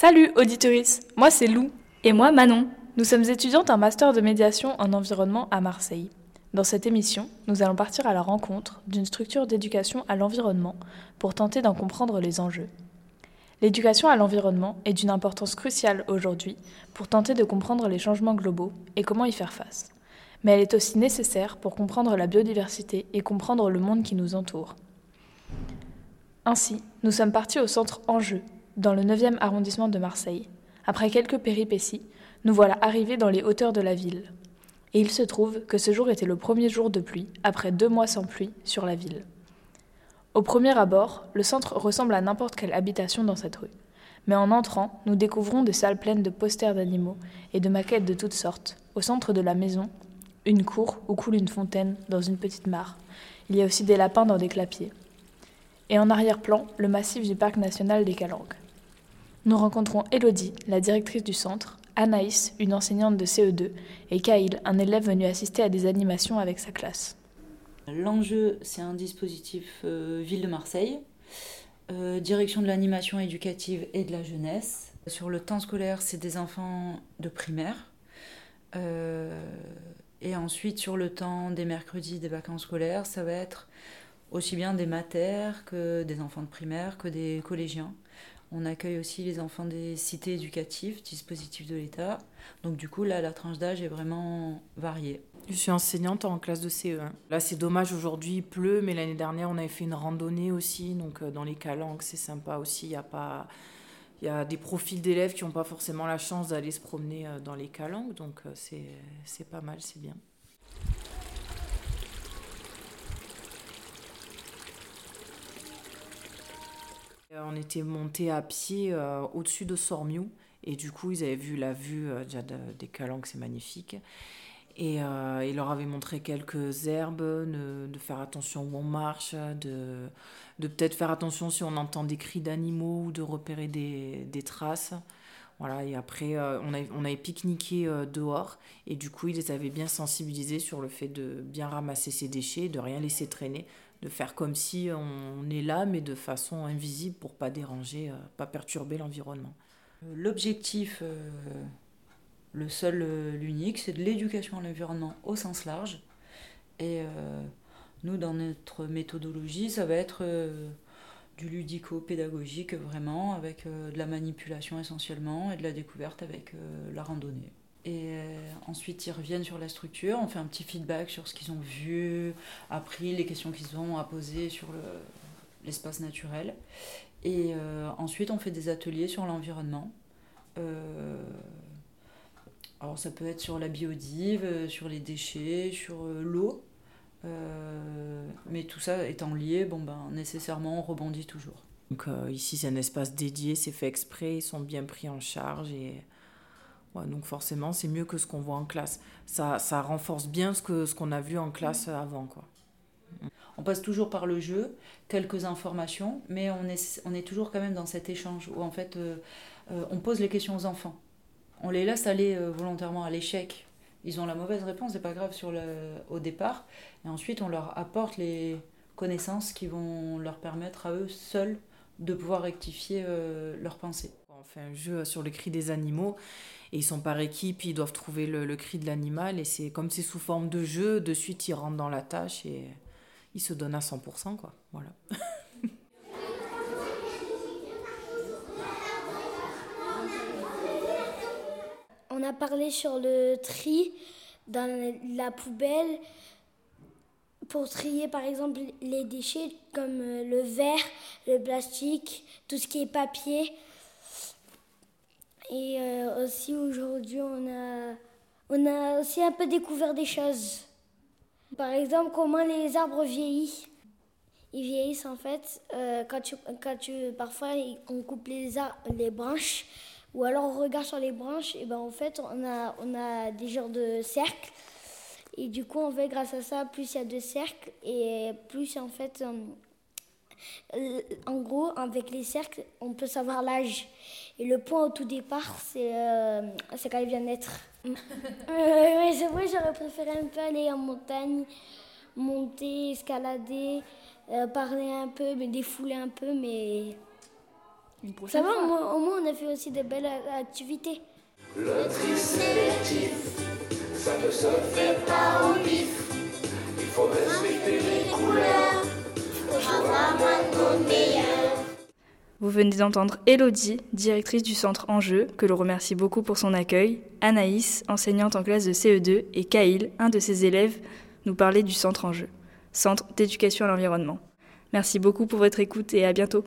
Salut auditoris, moi c'est Lou. Et moi Manon. Nous sommes étudiantes en master de médiation en environnement à Marseille. Dans cette émission, nous allons partir à la rencontre d'une structure d'éducation à l'environnement pour tenter d'en comprendre les enjeux. L'éducation à l'environnement est d'une importance cruciale aujourd'hui pour tenter de comprendre les changements globaux et comment y faire face. Mais elle est aussi nécessaire pour comprendre la biodiversité et comprendre le monde qui nous entoure. Ainsi, nous sommes partis au centre Enjeu, dans le 9e arrondissement de Marseille. Après quelques péripéties, nous voilà arrivés dans les hauteurs de la ville. Et il se trouve que ce jour était le premier jour de pluie, après deux mois sans pluie, sur la ville. Au premier abord, le centre ressemble à n'importe quelle habitation dans cette rue. Mais en entrant, nous découvrons des salles pleines de posters d'animaux et de maquettes de toutes sortes. Au centre de la maison, une cour où coule une fontaine dans une petite mare. Il y a aussi des lapins dans des clapiers. Et en arrière-plan, le massif du parc national des Calanques. Nous rencontrons Elodie, la directrice du centre, Anaïs, une enseignante de CE2, et Kaïl, un élève venu assister à des animations avec sa classe. L'enjeu, c'est un dispositif euh, Ville de Marseille, euh, direction de l'animation éducative et de la jeunesse. Sur le temps scolaire, c'est des enfants de primaire. Euh, et ensuite, sur le temps des mercredis, des vacances scolaires, ça va être aussi bien des matères que des enfants de primaire, que des collégiens. On accueille aussi les enfants des cités éducatives, dispositifs de l'État. Donc du coup, là, la tranche d'âge est vraiment variée. Je suis enseignante en classe de CE1. Là, c'est dommage, aujourd'hui il pleut, mais l'année dernière, on avait fait une randonnée aussi. Donc dans les calanques, c'est sympa aussi. Il y a pas... Il y a des profils d'élèves qui n'ont pas forcément la chance d'aller se promener dans les calanques, donc c'est pas mal, c'est bien. On était monté à pied euh, au-dessus de Sormiou et du coup ils avaient vu la vue euh, déjà de, des calanques, c'est magnifique. Et euh, il leur avait montré quelques herbes, de, faire attention où on marche, de, peut-être faire attention si on entend des cris d'animaux ou de repérer des traces. Voilà, et après, euh, on, avait, on pique-niqué euh, dehors, et du coup, ils les avaient bien sensibilisés sur le fait de bien ramasser ses déchets, de rien laisser traîner, de faire comme si on est là, mais de façon invisible pour pas déranger, euh, pas perturber l'environnement. L'objectif, euh, le seul, l'unique, c'est de l'éducation à l'environnement au sens large. Et nous, dans notre méthodologie, ça va être du ludico-pédagogique vraiment, avec euh, de la manipulation essentiellement et de la découverte avec euh, la randonnée. Et euh, ensuite, ils reviennent sur la structure, on fait un petit feedback sur ce qu'ils ont vu, appris, les questions qu'ils ont à poser sur le, l'espace naturel. Et ensuite, on fait des ateliers sur l'environnement. alors, ça peut être sur la biodive, sur les déchets, sur l'eau. Euh, mais tout ça étant lié, bon ben, nécessairement on rebondit toujours. Donc euh, ici c'est un espace dédié, c'est fait exprès, ils sont bien pris en charge et ouais, donc forcément c'est mieux que ce qu'on voit en classe. Ça, ça renforce bien ce que ce qu'on a vu en classe avant quoi. On passe toujours par le jeu, quelques informations, mais on est, on est toujours quand même dans cet échange où en fait euh, on pose les questions aux enfants. On les laisse aller volontairement à l'échec ils ont la mauvaise réponse, c'est pas grave sur le, au départ. Et ensuite, on leur apporte les connaissances qui vont leur permettre à eux seuls de pouvoir rectifier euh, leurs pensées. On fait un jeu sur le cri des animaux et ils sont par équipe, ils doivent trouver le, le cri de l'animal et c'est comme c'est sous forme de jeu, de suite ils rentrent dans la tâche et ils se donnent à 100% quoi. Voilà. On a parlé sur le tri dans la poubelle pour trier par exemple les déchets comme le verre, le plastique, tout ce qui est papier. Et euh, aussi aujourd'hui on a, on a aussi un peu découvert des choses. Par exemple comment les arbres vieillissent. Ils vieillissent en fait euh, quand, tu, quand tu, parfois on coupe les, les branches ou alors on regarde sur les branches, et ben en fait on a, on a des genres de cercles. Et du coup, en fait, grâce à ça, plus il y a de cercles et plus en fait, euh, en gros, avec les cercles, on peut savoir l'âge. Et le point au tout départ, c'est euh, quand il vient naître. euh, ouais, c'est vrai, j'aurais préféré un peu aller en montagne, monter, escalader, euh, parler un peu, me défouler un peu, mais. Ça va, au moins, au moins, on a fait aussi de belles activités. Le tri sélectif, ça ne se fait pas au bif. Il faut respecter les couleurs moins meilleurs. Vous venez d'entendre Elodie, directrice du centre Enjeu, que l'on remercie beaucoup pour son accueil, Anaïs, enseignante en classe de CE2, et Kaïl, un de ses élèves, nous parler du centre Enjeu, centre d'éducation à l'environnement. Merci beaucoup pour votre écoute et à bientôt.